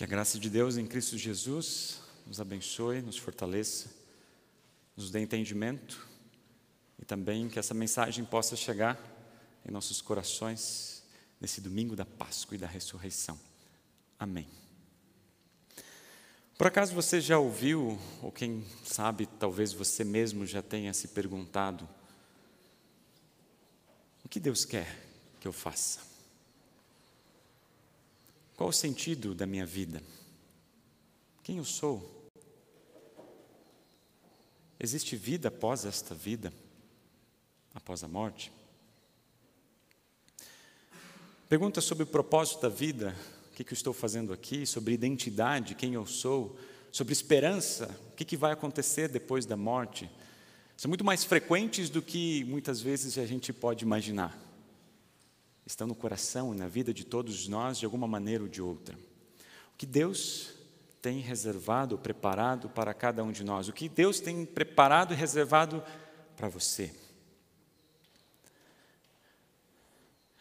Que a graça de Deus em Cristo Jesus nos abençoe, nos fortaleça, nos dê entendimento e também que essa mensagem possa chegar em nossos corações nesse domingo da Páscoa e da ressurreição. Amém. Por acaso você já ouviu, ou quem sabe, talvez você mesmo já tenha se perguntado: o que Deus quer que eu faça? Qual o sentido da minha vida? Quem eu sou? Existe vida após esta vida? Após a morte? Pergunta sobre o propósito da vida, o que, eu estou fazendo aqui, sobre identidade, quem eu sou, sobre esperança, o que, que vai acontecer depois da morte, são muito mais frequentes do que muitas vezes a gente pode imaginar. Estão no coração e na vida de todos nós de alguma maneira ou de outra. O que Deus tem reservado, preparado para cada um de nós, o que Deus tem preparado e reservado para você.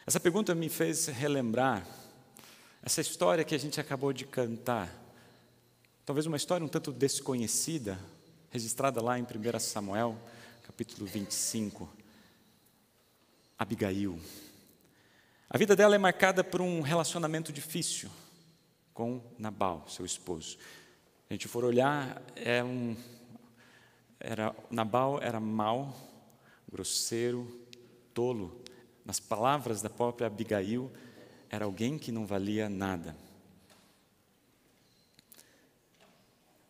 Essa pergunta me fez relembrar essa história que a gente acabou de cantar. Talvez uma história um tanto desconhecida, registrada lá em 1 Samuel, capítulo 25. Abigail. A vida dela é marcada por um relacionamento difícil com Nabal, seu esposo. A gente for olhar, é um, era, Nabal era mau, grosseiro, tolo, nas palavras da própria Abigail, era alguém que não valia nada.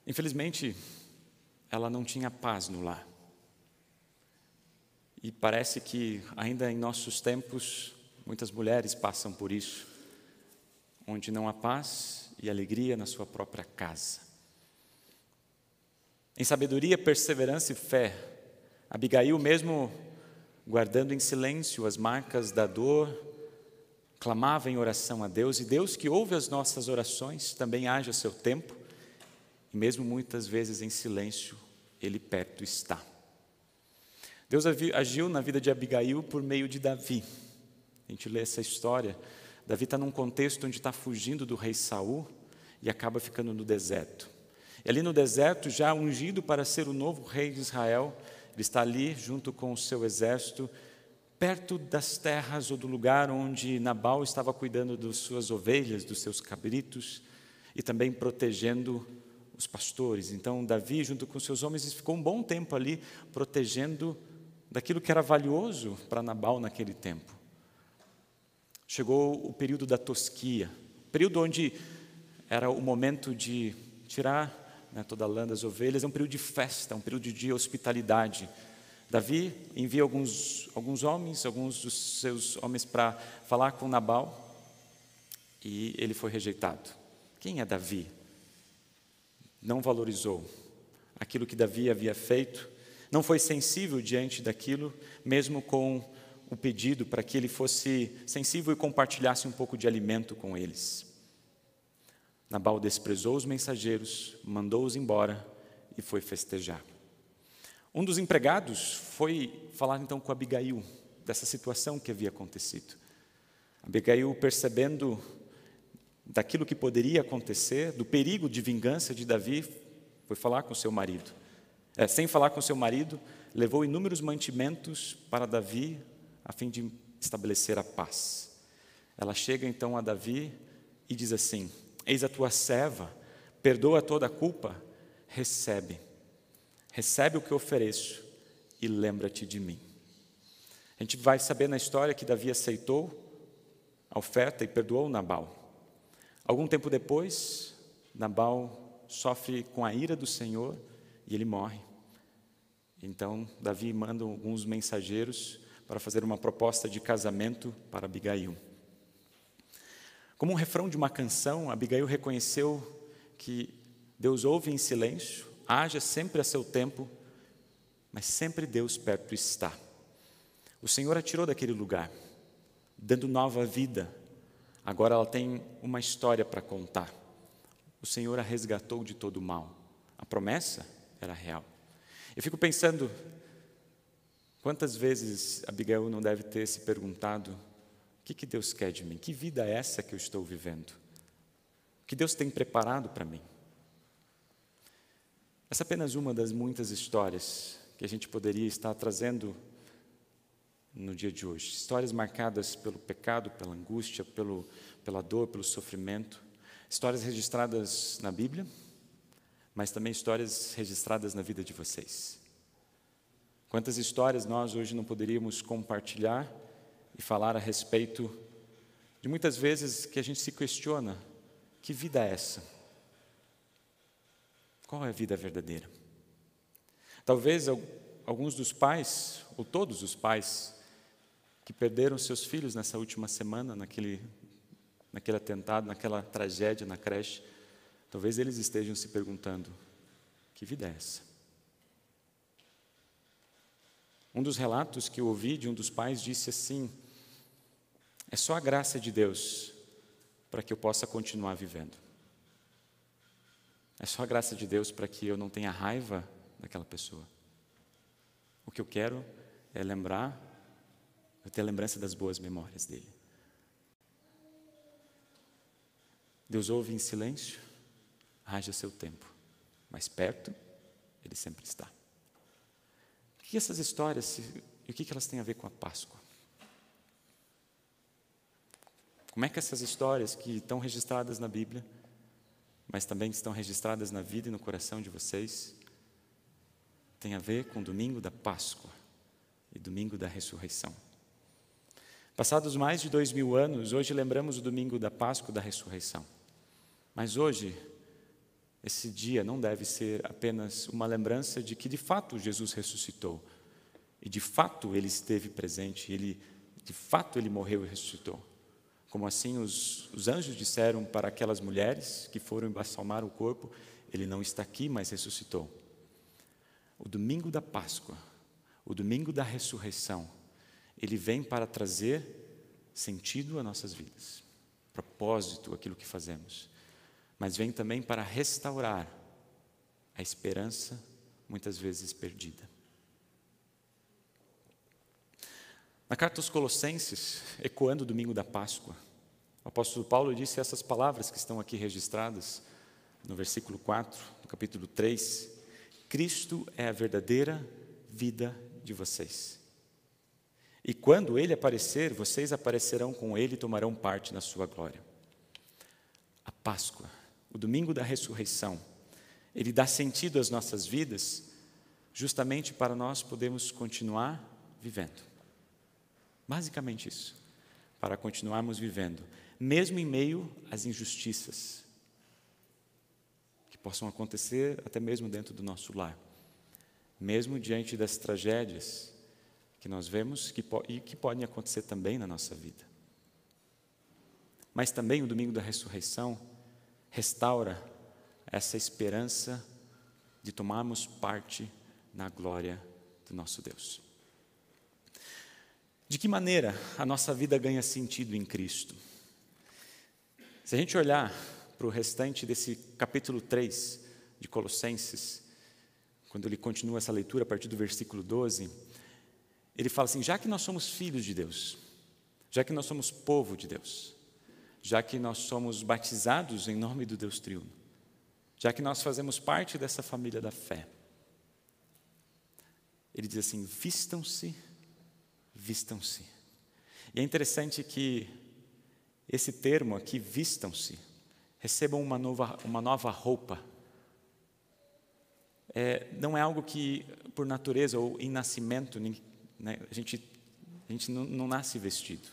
Infelizmente, ela não tinha paz no lar. E parece que ainda em nossos tempos, muitas mulheres passam por isso, onde não há paz e alegria na sua própria casa. Em sabedoria, perseverança e fé, Abigail, mesmo guardando em silêncio as marcas da dor, clamava em oração a Deus, e Deus que ouve as nossas orações também age a seu tempo, e mesmo muitas vezes em silêncio, Ele perto está. Deus agiu na vida de Abigail por meio de Davi. A gente lê essa história. Davi está num contexto onde está fugindo do rei Saul e acaba ficando no deserto. E ali no deserto, já ungido para ser o novo rei de Israel, ele está ali junto com o seu exército, perto das terras ou do lugar onde Nabal estava cuidando das suas ovelhas, dos seus cabritos e também protegendo os pastores. Então, Davi, junto com seus homens, ficou um bom tempo ali protegendo daquilo que era valioso para Nabal naquele tempo. Chegou o período da tosquia, período onde era o momento de tirar né, toda a lã das ovelhas, é um período de festa, um período de hospitalidade. Davi envia alguns, alguns homens, alguns dos seus homens para falar com Nabal, e ele foi rejeitado. Quem é Davi? Não valorizou aquilo que Davi havia feito, não foi sensível diante daquilo, mesmo com o pedido para que ele fosse sensível e compartilhasse um pouco de alimento com eles. Nabal desprezou os mensageiros, mandou-os embora e foi festejar. Um dos empregados foi falar então com Abigail dessa situação que havia acontecido. Abigail, percebendo daquilo que poderia acontecer, do perigo de vingança de Davi, foi falar com seu marido. É, sem falar com seu marido, levou inúmeros mantimentos para Davi a fim de estabelecer a paz. Ela chega então a Davi e diz assim: Eis a tua serva, perdoa toda a culpa, recebe. Recebe o que ofereço e lembra-te de mim. A gente vai saber na história que Davi aceitou a oferta e perdoou Nabal. Algum tempo depois, Nabal sofre com a ira do Senhor e ele morre. Então, Davi manda alguns mensageiros para fazer uma proposta de casamento para Abigail. Como um refrão de uma canção, Abigail reconheceu que Deus ouve em silêncio, haja sempre a seu tempo, mas sempre Deus perto está. O Senhor a tirou daquele lugar, dando nova vida. Agora ela tem uma história para contar. O Senhor a resgatou de todo o mal. A promessa era real. Eu fico pensando, quantas vezes Abigail não deve ter se perguntado que, que Deus quer de mim? Que vida é essa que eu estou vivendo? O que Deus tem preparado para mim. Essa é apenas uma das muitas histórias que a gente poderia estar trazendo no dia de hoje. Histórias marcadas pelo pecado, pela angústia, pelo, pela dor, pelo sofrimento. Histórias registradas na Bíblia, mas também histórias registradas na vida de vocês. Quantas histórias nós hoje não poderíamos compartilhar e falar a respeito de muitas vezes que a gente se questiona: que vida é essa? Qual é a vida verdadeira? Talvez alguns dos pais, ou todos os pais, que perderam seus filhos nessa última semana, naquele, naquele atentado, naquela tragédia na creche, talvez eles estejam se perguntando: que vida é essa? Um dos relatos que eu ouvi de um dos pais disse assim: é só a graça de Deus para que eu possa continuar vivendo. É só a graça de Deus para que eu não tenha raiva daquela pessoa. O que eu quero é lembrar, eu ter a lembrança das boas memórias dele. Deus ouve em silêncio, haja seu tempo, mas perto ele sempre está. Que essas histórias e o que elas têm a ver com a Páscoa? Como é que essas histórias que estão registradas na Bíblia mas também estão registradas na vida e no coração de vocês, tem a ver com o domingo da Páscoa e domingo da ressurreição. Passados mais de dois mil anos, hoje lembramos o domingo da Páscoa da ressurreição. Mas hoje, esse dia não deve ser apenas uma lembrança de que de fato Jesus ressuscitou e de fato ele esteve presente, ele de fato ele morreu e ressuscitou. Como assim os, os anjos disseram para aquelas mulheres que foram embalsamar o corpo: Ele não está aqui, mas ressuscitou. O domingo da Páscoa, o domingo da ressurreição, ele vem para trazer sentido às nossas vidas, propósito aquilo que fazemos, mas vem também para restaurar a esperança muitas vezes perdida. Na carta aos Colossenses, ecoando o domingo da Páscoa, o apóstolo Paulo disse essas palavras que estão aqui registradas no versículo 4, no capítulo 3: Cristo é a verdadeira vida de vocês. E quando ele aparecer, vocês aparecerão com ele e tomarão parte na sua glória. A Páscoa, o domingo da ressurreição, ele dá sentido às nossas vidas, justamente para nós podermos continuar vivendo. Basicamente isso. Para continuarmos vivendo, mesmo em meio às injustiças que possam acontecer até mesmo dentro do nosso lar, mesmo diante das tragédias que nós vemos que, e que podem acontecer também na nossa vida. Mas também o domingo da ressurreição restaura essa esperança de tomarmos parte na glória do nosso Deus. De que maneira a nossa vida ganha sentido em Cristo? Se a gente olhar para o restante desse capítulo 3 de Colossenses, quando ele continua essa leitura a partir do versículo 12, ele fala assim: já que nós somos filhos de Deus, já que nós somos povo de Deus, já que nós somos batizados em nome do Deus triuno, já que nós fazemos parte dessa família da fé, ele diz assim: vistam-se vistam-se. E é interessante que esse termo aqui, vistam-se, recebam uma nova, uma nova roupa. É, não é algo que, por natureza ou em nascimento, né, a gente, a gente não, não nasce vestido.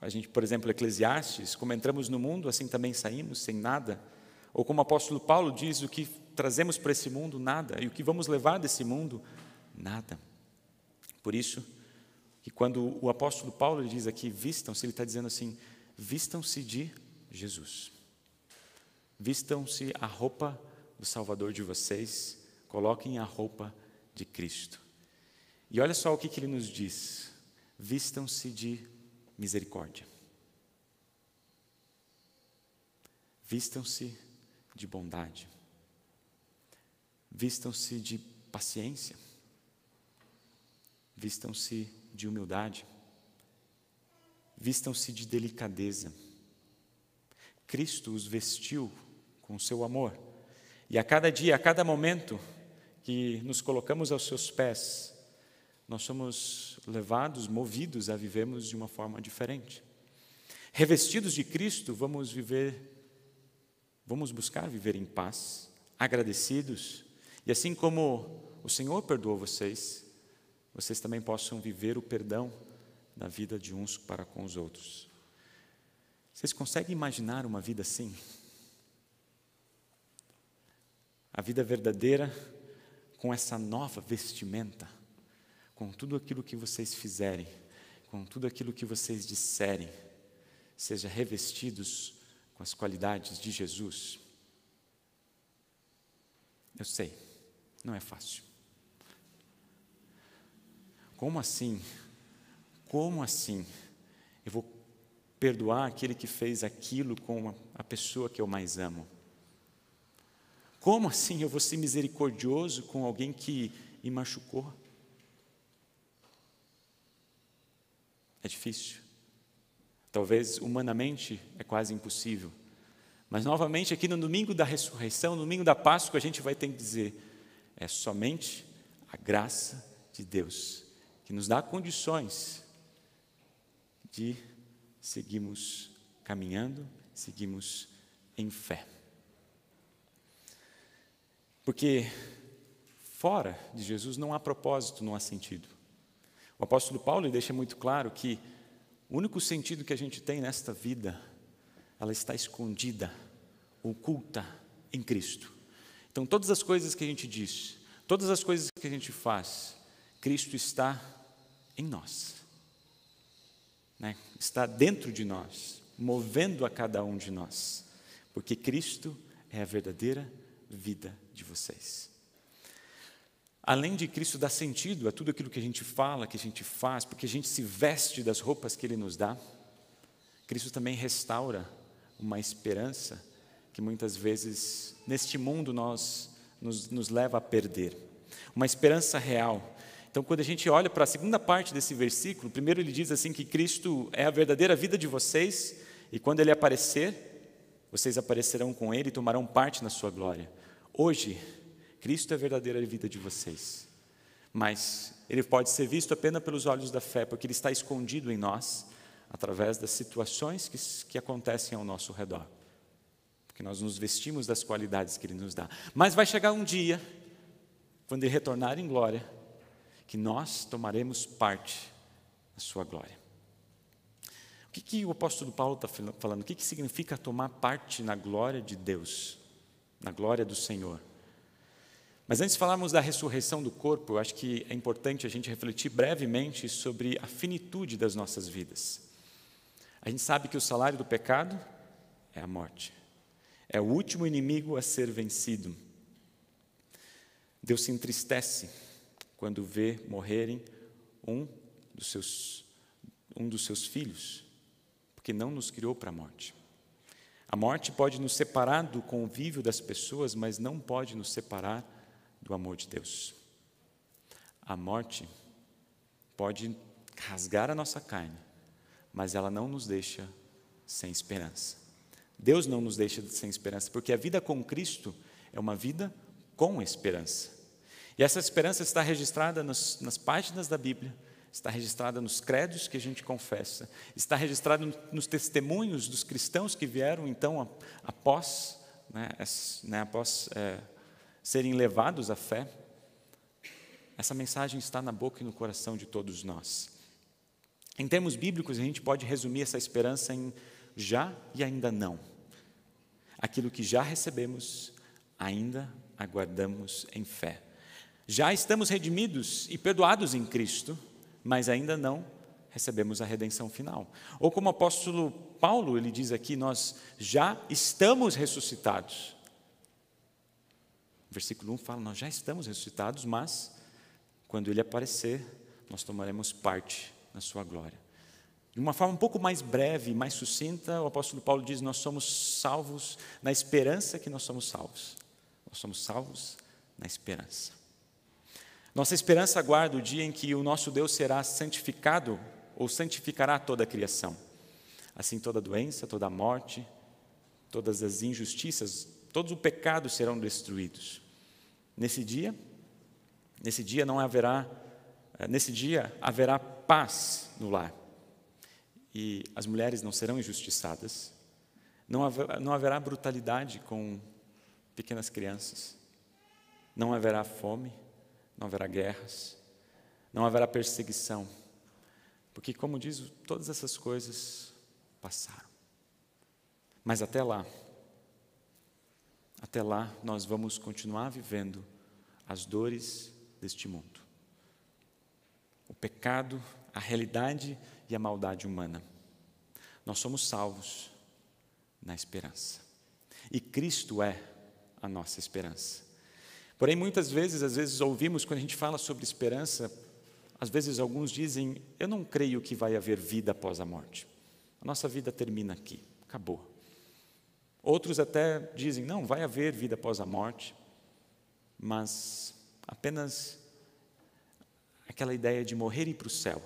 A gente, por exemplo, Eclesiastes, como entramos no mundo, assim também saímos, sem nada. Ou como o apóstolo Paulo diz, o que trazemos para esse mundo, nada. E o que vamos levar desse mundo, nada. Por isso, que quando o apóstolo Paulo diz aqui, vistam-se, ele está dizendo assim: vistam-se de Jesus. Vistam-se a roupa do Salvador de vocês, coloquem a roupa de Cristo. E olha só o que, que ele nos diz: vistam-se de misericórdia. Vistam-se de bondade. Vistam-se de paciência vistam-se de humildade, vistam-se de delicadeza. Cristo os vestiu com seu amor. E a cada dia, a cada momento que nos colocamos aos seus pés, nós somos levados, movidos a vivermos de uma forma diferente. Revestidos de Cristo, vamos viver, vamos buscar viver em paz, agradecidos, e assim como o Senhor perdoou vocês, vocês também possam viver o perdão na vida de uns para com os outros. Vocês conseguem imaginar uma vida assim? A vida verdadeira com essa nova vestimenta, com tudo aquilo que vocês fizerem, com tudo aquilo que vocês disserem, seja revestidos com as qualidades de Jesus. Eu sei, não é fácil. Como assim? Como assim? Eu vou perdoar aquele que fez aquilo com a pessoa que eu mais amo? Como assim eu vou ser misericordioso com alguém que me machucou? É difícil. Talvez humanamente é quase impossível. Mas novamente aqui no domingo da ressurreição, no domingo da Páscoa, a gente vai ter que dizer: é somente a graça de Deus que nos dá condições de seguirmos caminhando, seguimos em fé. Porque fora de Jesus não há propósito, não há sentido. O apóstolo Paulo deixa muito claro que o único sentido que a gente tem nesta vida, ela está escondida, oculta em Cristo. Então, todas as coisas que a gente diz, todas as coisas que a gente faz, Cristo está em nós, né? está dentro de nós, movendo a cada um de nós, porque Cristo é a verdadeira vida de vocês. Além de Cristo dar sentido a tudo aquilo que a gente fala, que a gente faz, porque a gente se veste das roupas que Ele nos dá, Cristo também restaura uma esperança que muitas vezes neste mundo nós nos, nos leva a perder. Uma esperança real. Então, quando a gente olha para a segunda parte desse versículo, primeiro ele diz assim que Cristo é a verdadeira vida de vocês, e quando ele aparecer, vocês aparecerão com ele e tomarão parte na sua glória. Hoje, Cristo é a verdadeira vida de vocês. Mas ele pode ser visto apenas pelos olhos da fé, porque ele está escondido em nós, através das situações que, que acontecem ao nosso redor. Porque nós nos vestimos das qualidades que ele nos dá. Mas vai chegar um dia, quando ele retornar em glória, que nós tomaremos parte da sua glória. O que, que o apóstolo Paulo está falando? O que, que significa tomar parte na glória de Deus, na glória do Senhor? Mas antes de falarmos da ressurreição do corpo, eu acho que é importante a gente refletir brevemente sobre a finitude das nossas vidas. A gente sabe que o salário do pecado é a morte. É o último inimigo a ser vencido. Deus se entristece quando vê morrerem um dos seus, um dos seus filhos, porque não nos criou para a morte. A morte pode nos separar do convívio das pessoas, mas não pode nos separar do amor de Deus. A morte pode rasgar a nossa carne, mas ela não nos deixa sem esperança. Deus não nos deixa sem esperança, porque a vida com Cristo é uma vida com esperança. E essa esperança está registrada nas, nas páginas da Bíblia, está registrada nos credos que a gente confessa, está registrada nos testemunhos dos cristãos que vieram então após, né, né, após é, serem levados à fé, essa mensagem está na boca e no coração de todos nós. Em termos bíblicos, a gente pode resumir essa esperança em já e ainda não. Aquilo que já recebemos, ainda aguardamos em fé. Já estamos redimidos e perdoados em Cristo, mas ainda não recebemos a redenção final. Ou como o apóstolo Paulo, ele diz aqui, nós já estamos ressuscitados. Versículo 1 fala: Nós já estamos ressuscitados, mas quando Ele aparecer, nós tomaremos parte na Sua glória. De uma forma um pouco mais breve, mais sucinta, o apóstolo Paulo diz: Nós somos salvos na esperança que nós somos salvos. Nós somos salvos na esperança. Nossa esperança aguarda o dia em que o nosso Deus será santificado ou santificará toda a criação. Assim, toda doença, toda morte, todas as injustiças, todos os pecados serão destruídos. Nesse dia, nesse dia não haverá, eh, nesse dia haverá paz no lar. E as mulheres não serão injustiçadas. Não haverá, não haverá brutalidade com pequenas crianças. Não haverá fome, não haverá guerras, não haverá perseguição. Porque, como diz, todas essas coisas passaram. Mas até lá, até lá, nós vamos continuar vivendo as dores deste mundo. O pecado, a realidade e a maldade humana. Nós somos salvos na esperança. E Cristo é a nossa esperança. Porém, muitas vezes, às vezes ouvimos quando a gente fala sobre esperança, às vezes alguns dizem: "Eu não creio que vai haver vida após a morte. A nossa vida termina aqui, acabou". Outros até dizem: não, vai haver vida após a morte, mas apenas aquela ideia de morrer e ir para o céu,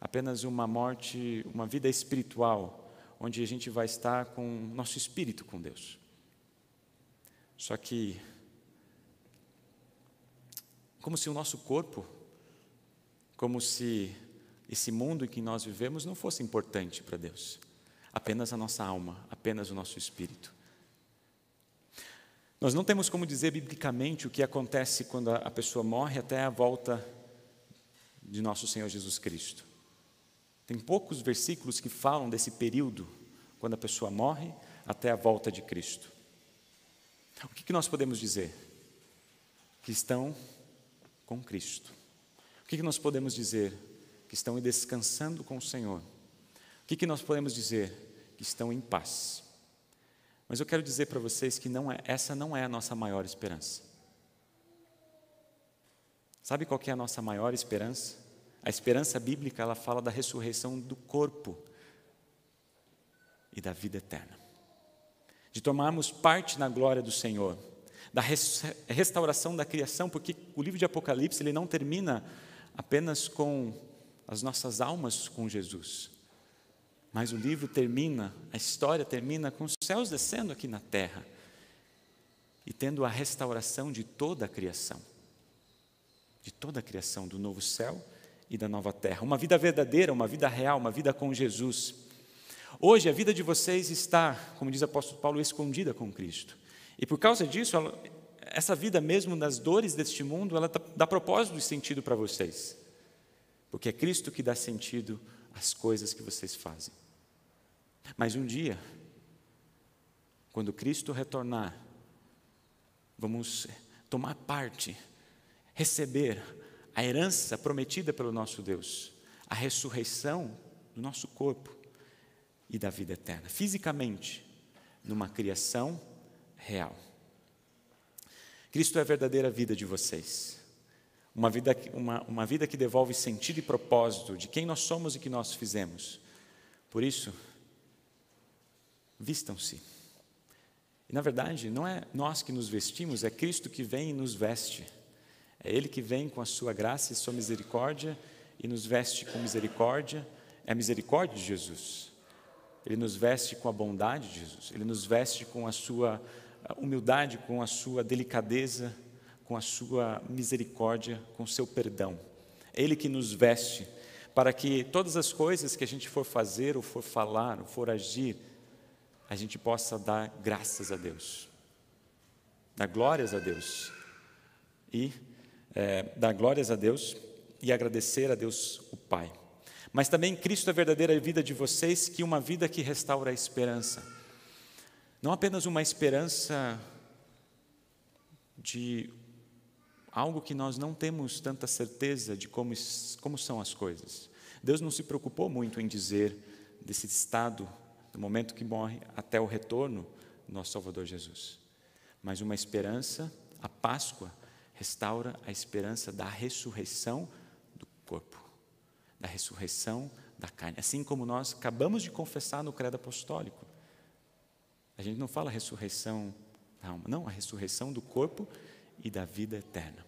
apenas uma morte, uma vida espiritual, onde a gente vai estar com nosso espírito com Deus. Só que, como se o nosso corpo, como se esse mundo em que nós vivemos não fosse importante para Deus apenas a nossa alma, apenas o nosso espírito. Nós não temos como dizer biblicamente o que acontece quando a pessoa morre até a volta de nosso Senhor Jesus Cristo. Tem poucos versículos que falam desse período, quando a pessoa morre até a volta de Cristo. O que, nós podemos dizer? Que estão com Cristo. O que nós podemos dizer? Que estão descansando com o Senhor. O que nós podemos dizer? Que estão em paz. Mas eu quero dizer para vocês que não é, essa não é a nossa maior esperança. Sabe qual é a nossa maior esperança? A esperança bíblica, ela fala da ressurreição do corpo e da vida eterna. De tomarmos parte na glória do Senhor, da restauração da criação, porque o livro de Apocalipse ele não termina apenas com as nossas almas com Jesus, mas o livro termina, a história termina com os céus descendo aqui na terra e tendo a restauração de toda a criação. De toda a criação, do novo céu e da nova terra. Uma vida verdadeira, uma vida real, uma vida com Jesus. Hoje a vida de vocês está, como diz o apóstolo Paulo, escondida com Cristo. E por causa disso, essa vida mesmo nas dores deste mundo, ela dá propósito e sentido para vocês. Porque é Cristo que dá sentido as coisas que vocês fazem. Mas um dia, quando Cristo retornar, vamos tomar parte, receber a herança prometida pelo nosso Deus, a ressurreição do nosso corpo e da vida eterna, fisicamente, numa criação real. Cristo é a verdadeira vida de vocês. Uma vida, uma, uma vida que devolve sentido e propósito de quem nós somos e que nós fizemos. Por isso, vistam-se. E na verdade, não é nós que nos vestimos, é Cristo que vem e nos veste. É Ele que vem com a sua graça e sua misericórdia e nos veste com misericórdia. É a misericórdia de Jesus. Ele nos veste com a bondade de Jesus. Ele nos veste com a sua humildade, com a sua delicadeza com a sua misericórdia, com o seu perdão. É Ele que nos veste para que todas as coisas que a gente for fazer, ou for falar, ou for agir, a gente possa dar graças a Deus, dar glórias a Deus e é, dar glórias a Deus e agradecer a Deus o Pai. Mas também Cristo é a verdadeira vida de vocês, que uma vida que restaura a esperança. Não apenas uma esperança de algo que nós não temos tanta certeza de como, como são as coisas. Deus não se preocupou muito em dizer desse estado, do momento que morre até o retorno do nosso Salvador Jesus. Mas uma esperança, a Páscoa, restaura a esperança da ressurreição do corpo, da ressurreição da carne. Assim como nós acabamos de confessar no credo apostólico. A gente não fala ressurreição da alma, não, a ressurreição do corpo e da vida eterna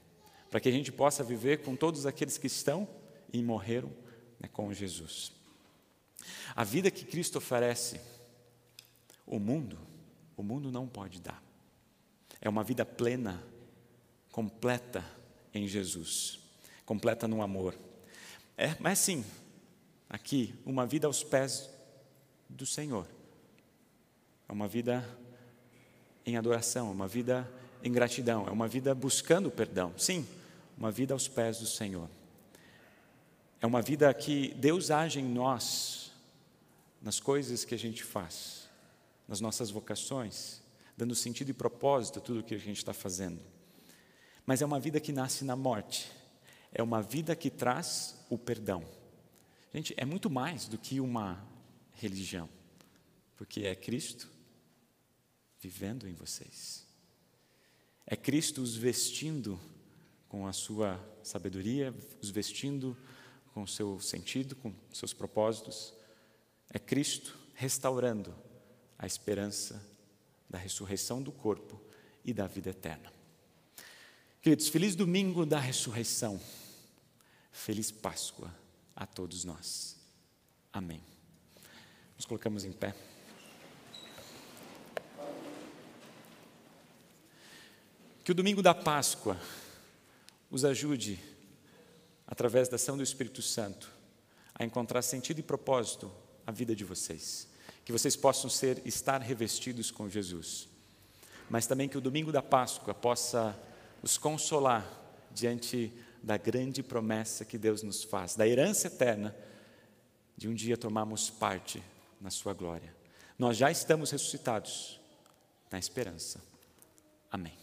para que a gente possa viver com todos aqueles que estão e morreram né, com Jesus. A vida que Cristo oferece, o mundo, o mundo não pode dar. É uma vida plena, completa em Jesus, completa no amor. É, mas sim, aqui, uma vida aos pés do Senhor. É uma vida em adoração, uma vida em gratidão, é uma vida buscando perdão. Sim, uma vida aos pés do Senhor. É uma vida que Deus age em nós, nas coisas que a gente faz, nas nossas vocações, dando sentido e propósito a tudo que a gente está fazendo. Mas é uma vida que nasce na morte, é uma vida que traz o perdão. Gente, é muito mais do que uma religião, porque é Cristo vivendo em vocês. É Cristo os vestindo com a sua sabedoria, os vestindo com o seu sentido, com seus propósitos. É Cristo restaurando a esperança da ressurreição do corpo e da vida eterna. Queridos, feliz domingo da ressurreição. Feliz Páscoa a todos nós. Amém. Nos colocamos em pé. Que o domingo da Páscoa os ajude, através da ação do Espírito Santo, a encontrar sentido e propósito à vida de vocês. Que vocês possam ser, estar revestidos com Jesus. Mas também que o domingo da Páscoa possa os consolar diante da grande promessa que Deus nos faz, da herança eterna, de um dia tomarmos parte na Sua glória. Nós já estamos ressuscitados na esperança. Amém.